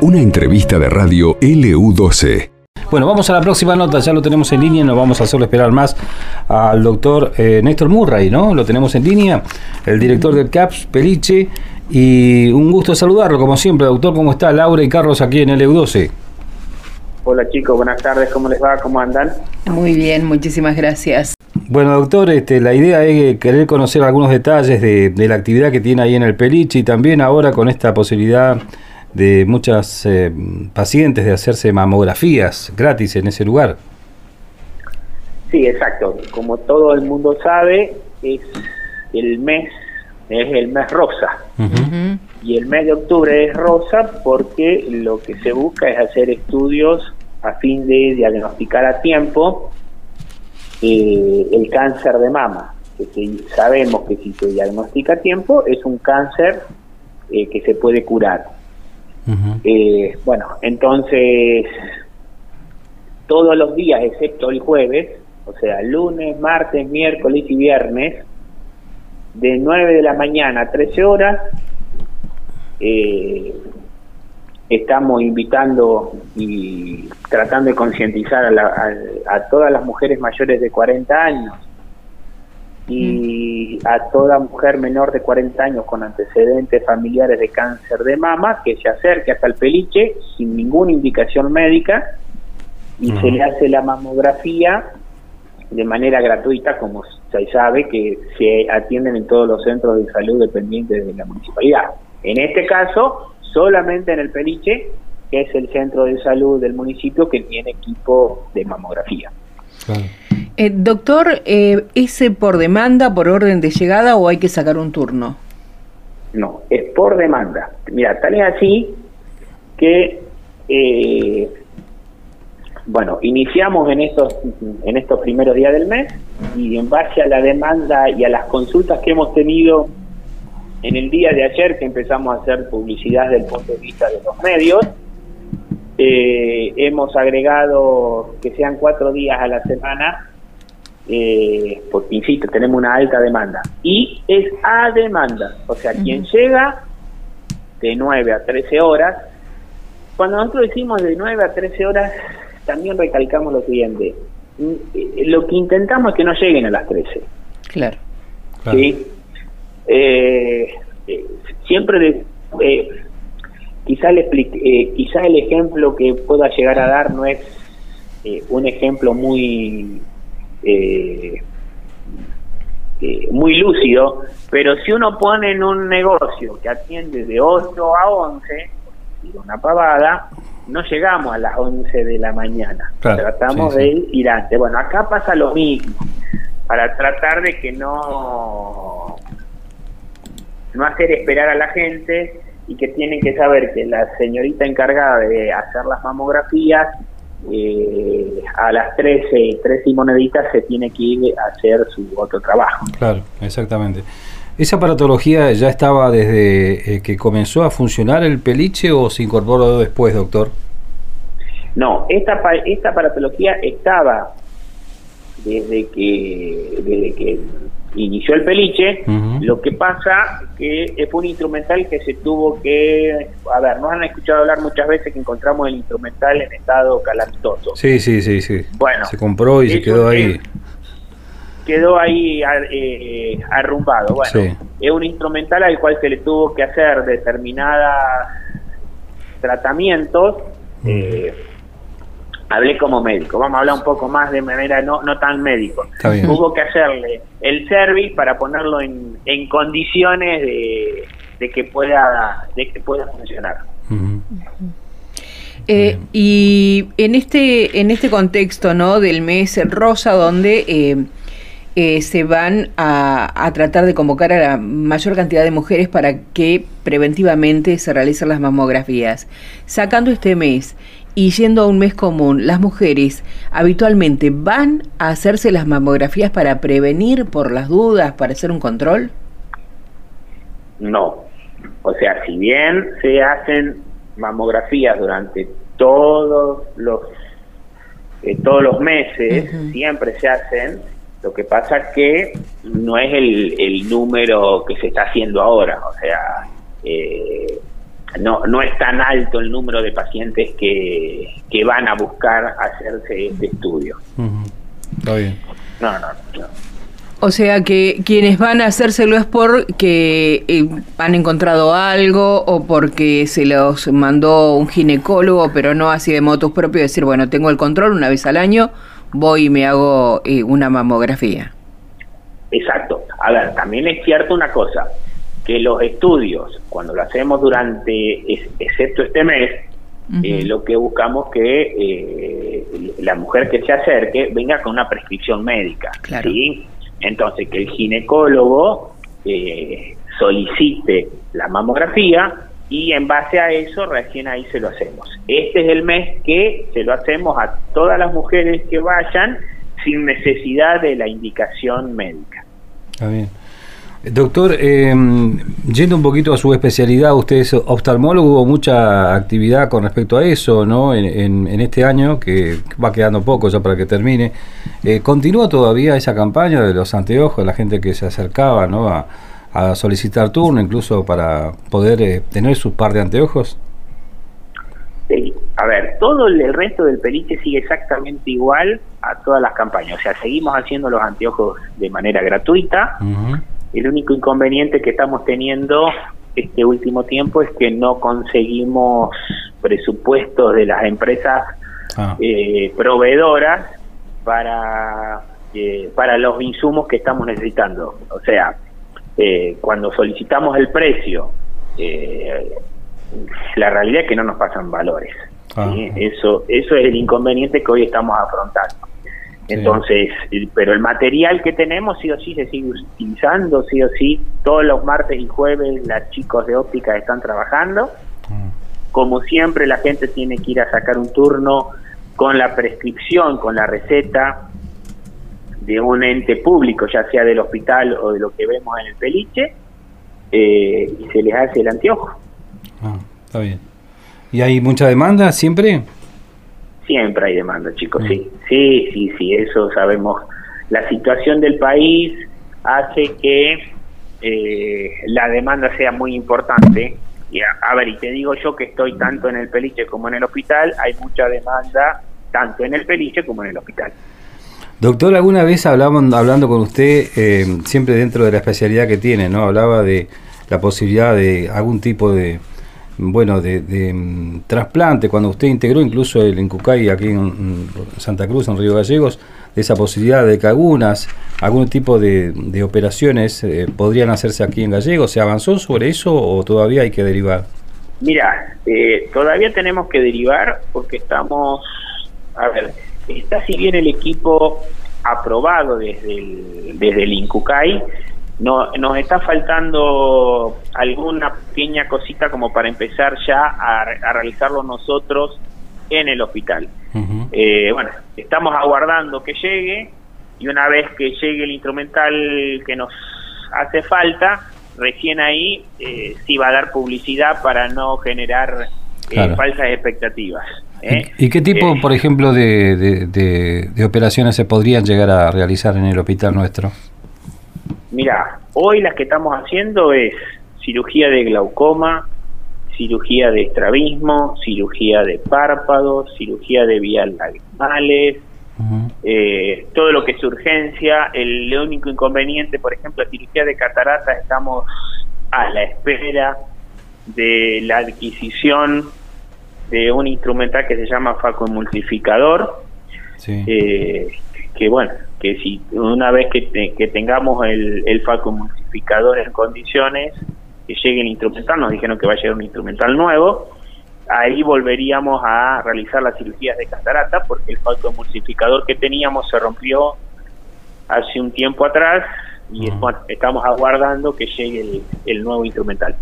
Una entrevista de radio LU12. Bueno, vamos a la próxima nota, ya lo tenemos en línea, no vamos a hacerlo esperar más al doctor eh, Néstor Murray, ¿no? Lo tenemos en línea, el director del CAPS, Peliche, y un gusto saludarlo, como siempre, doctor, ¿cómo está? Laura y Carlos aquí en LU12. Hola chicos, buenas tardes, ¿cómo les va? ¿Cómo andan? Muy bien, muchísimas gracias. Bueno, doctor, este, la idea es querer conocer algunos detalles de, de la actividad que tiene ahí en el Peliche y también ahora con esta posibilidad de muchas eh, pacientes de hacerse mamografías gratis en ese lugar. Sí, exacto. Como todo el mundo sabe, es el mes es el mes rosa. Y el mes de octubre es rosa porque lo que se busca es hacer estudios a fin de diagnosticar a tiempo eh, el cáncer de mama. Que sabemos que si se diagnostica a tiempo es un cáncer eh, que se puede curar. Eh, bueno, entonces, todos los días, excepto el jueves, o sea, lunes, martes, miércoles y viernes, de 9 de la mañana a 13 horas, estamos invitando y tratando de concientizar a, a, todas las mujeres mayores de 40 años. Y a toda mujer menor de 40 años con antecedentes familiares de cáncer de mama que se acerque hasta el peliche sin ninguna indicación médica y se le hace la mamografía de manera gratuita, como se sabe que se atienden en todos los centros de salud dependientes de la municipalidad. En este caso, solamente en el Peliche, que es el centro de salud del municipio que tiene equipo de mamografía. Eh, doctor, eh, ¿es por demanda, por orden de llegada o hay que sacar un turno? No, es por demanda. Mira, tal es así que, eh, bueno, iniciamos en estos, en estos primeros días del mes y en base a la demanda y a las consultas que hemos tenido en el día de ayer que empezamos a hacer publicidad desde el punto de vista de los medios, eh, hemos agregado que sean cuatro días a la semana, eh, porque insisto, tenemos una alta demanda. Y es a demanda, o sea, quien llega de 9 a 13 horas, cuando nosotros decimos de 9 a 13 horas, también recalcamos lo siguiente, mm, eh, lo que intentamos es que no lleguen a las 13. Claro. ¿sí? Eh, siempre de, Quizá el, eh, quizá el ejemplo que pueda llegar a dar no es eh, un ejemplo muy eh, muy lúcido, pero si uno pone en un negocio que atiende de 8 a 11, una pavada, no llegamos a las 11 de la mañana. Tratamos de ir antes. Bueno, acá pasa lo mismo, para tratar de que no, no hacer esperar a la gente y que tienen que saber que la señorita encargada de hacer las mamografías eh, a las 13, 13 y moneditas se tiene que ir a hacer su otro trabajo. Claro, exactamente. ¿Esa aparatología ya estaba desde eh, que comenzó a funcionar el peliche o se incorporó después, doctor? No, esta, esta aparatología estaba desde que, desde que inició el peliche, lo que pasa que fue un instrumental que se tuvo que, a ver, nos han escuchado hablar muchas veces que encontramos el instrumental en estado calamitoso. Sí, sí, sí, sí. Bueno, se compró y se quedó ahí. Quedó ahí eh, arrumbado. Bueno, es un instrumental al cual se le tuvo que hacer determinados tratamientos hablé como médico, vamos a hablar un poco más de manera no, no tan médico. Hubo que hacerle el service para ponerlo en, en condiciones de, de, que pueda de que pueda funcionar. Eh, y en este en este contexto no del mes rosa donde eh, eh, se van a, a, tratar de convocar a la mayor cantidad de mujeres para que preventivamente se realicen las mamografías sacando este mes y yendo a un mes común, las mujeres habitualmente van a hacerse las mamografías para prevenir por las dudas, para hacer un control? No. O sea, si bien se hacen mamografías durante todos los eh, todos los meses, siempre se hacen, lo que pasa que no es el, el número que se está haciendo ahora. O sea, eh, no, no es tan alto el número de pacientes que, que van a buscar hacerse este estudio. Está bien. No, no, no. O sea que quienes van a hacérselo es porque eh, han encontrado algo o porque se los mandó un ginecólogo, pero no así de motos propios, decir, bueno, tengo el control una vez al año, voy y me hago eh, una mamografía. Exacto. A ver, también es cierto una cosa, que los estudios, cuando lo hacemos durante, excepto este mes, eh, lo que buscamos que eh, la mujer que se acerque venga con una prescripción médica. ¿sí? Entonces, que el ginecólogo eh, solicite la mamografía y en base a eso recién ahí se lo hacemos. Este es el mes que se lo hacemos a todas las mujeres que vayan sin necesidad de la indicación médica. Está bien. Doctor, eh, yendo un poquito a su especialidad, usted es oftalmólogo, hubo mucha actividad con respecto a eso, ¿no? En, este año, que va quedando poco ya para que termine. Eh, ¿Continúa todavía esa campaña de los anteojos, la gente que se acercaba, ¿no? A, solicitar turno, incluso para poder eh, tener su par de anteojos? Sí. A ver, todo el resto del peliche sigue exactamente igual a todas las campañas. O sea, seguimos haciendo los anteojos de manera gratuita. El único inconveniente que estamos teniendo este último tiempo es que no conseguimos presupuestos de las empresas ah. eh, proveedoras para, eh, para los insumos que estamos necesitando. O sea, eh, cuando solicitamos el precio, la realidad es que no nos pasan valores. Ah. Eso, eso es el inconveniente que hoy estamos afrontando. Entonces, pero el material que tenemos sí o sí se sigue utilizando, sí o sí, todos los martes y jueves las chicos de óptica están trabajando. Mm. Como siempre, la gente tiene que ir a sacar un turno con la prescripción, con la receta de un ente público, ya sea del hospital o de lo que vemos en el peliche, eh, y se les hace el anteojo. Ah, está bien. ¿Y hay mucha demanda siempre? Siempre hay demanda, chicos, sí. Mm. Sí, sí, sí, eso sabemos. La situación del país hace que eh, la demanda sea muy importante. Y a, ver, y te digo yo que estoy tanto en el peliche como en el hospital, hay mucha demanda tanto en el peliche como en el hospital. Doctor, alguna vez hablamos, hablando con usted, eh, siempre dentro de la especialidad que tiene, ¿no? Hablaba de la posibilidad de algún tipo de, bueno, de, mm, trasplante, cuando usted integró incluso el Incucay aquí en, Santa Cruz, en Río Gallegos, de esa posibilidad de que algunas, algún tipo de, operaciones eh, podrían hacerse aquí en Gallegos, ¿se avanzó sobre eso o todavía hay que derivar? Mira, eh, todavía tenemos que derivar porque estamos, a ver, está si bien el equipo aprobado desde el, desde el no, nos está faltando alguna pequeña cosita como para empezar ya a, realizarlo nosotros en el hospital. Eh, bueno, estamos aguardando que llegue y una vez que llegue el instrumental que nos hace falta, recién ahí eh, sí va a dar publicidad para no generar eh, falsas expectativas. ¿Y qué tipo, por ejemplo, de, de operaciones se podrían llegar a realizar en el hospital nuestro? Mira, hoy las que estamos haciendo es cirugía de glaucoma, cirugía de estrabismo, cirugía de párpados, cirugía de vías lagrimales, eh, todo lo que es urgencia. El, único inconveniente, por ejemplo, cirugía de catarata, estamos a la espera de la adquisición de un instrumental que se llama facoemulsificador, sí. eh, que bueno, que si una vez que, que tengamos el, el multiplicador en condiciones, que llegue el instrumental, nos dijeron que va a llegar un instrumental nuevo, ahí volveríamos a realizar las cirugías de catarata, porque el multiplicador que teníamos se rompió hace un tiempo atrás y bueno, estamos aguardando que llegue el, el nuevo instrumental.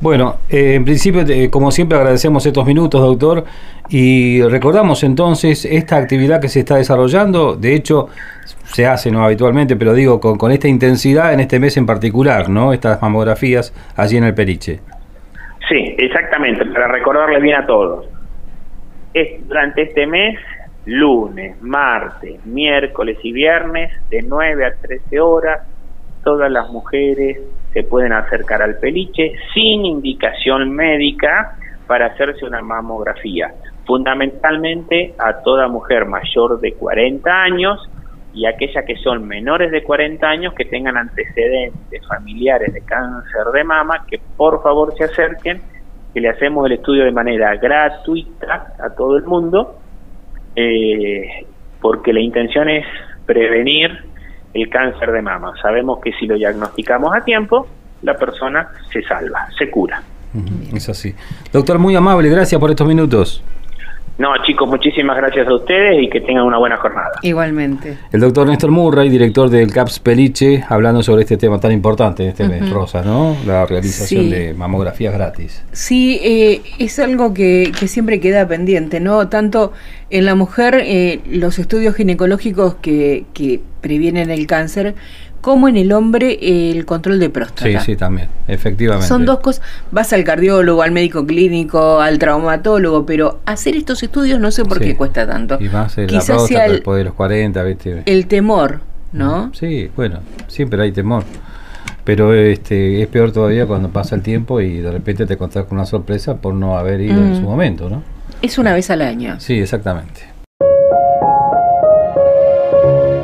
Bueno, eh, en principio, como siempre, agradecemos estos minutos, doctor, y recordamos entonces esta actividad que se está desarrollando, de hecho, se hace no habitualmente, pero digo, con, esta intensidad en este mes en particular, ¿no? Estas mamografías allí en el Periche. Sí, exactamente, para recordarles bien a todos. Es durante este mes, lunes, martes, miércoles y viernes, de 9 a 13 horas, todas las mujeres se pueden acercar al peliche sin indicación médica para hacerse una mamografía. Fundamentalmente a toda mujer mayor de 40 años y aquellas que son menores de 40 años que tengan antecedentes familiares de cáncer de mama, que por favor se acerquen, que le hacemos el estudio de manera gratuita a todo el mundo, eh, porque la intención es prevenir el cáncer de mama. Sabemos que si lo diagnosticamos a tiempo, la persona se salva, se cura. Es así. Doctor, muy amable, gracias por estos minutos. No, chicos, muchísimas gracias a ustedes y que tengan una buena jornada. Igualmente. El doctor Néstor Murray, director del CAPS Peliche, hablando sobre este tema tan importante este mes, Rosa, ¿no? La realización de mamografías gratis. Sí, eh, es algo que, que, siempre queda pendiente, ¿no? Tanto en la mujer, eh, los estudios ginecológicos que, que previenen el cáncer, como en el hombre el control de próstata. Sí, sí, también, efectivamente. Son dos cosas. Vas al cardiólogo, al médico clínico, al traumatólogo, pero hacer estos estudios no sé por qué cuesta tanto. Y más el Quizás sea el, después de los 40, ¿viste? El temor, ¿no? Sí, bueno, siempre hay temor. Pero este es peor todavía cuando pasa el tiempo y de repente te encontrás con una sorpresa por no haber ido en su momento, ¿no? Es una vez al año. Sí, exactamente.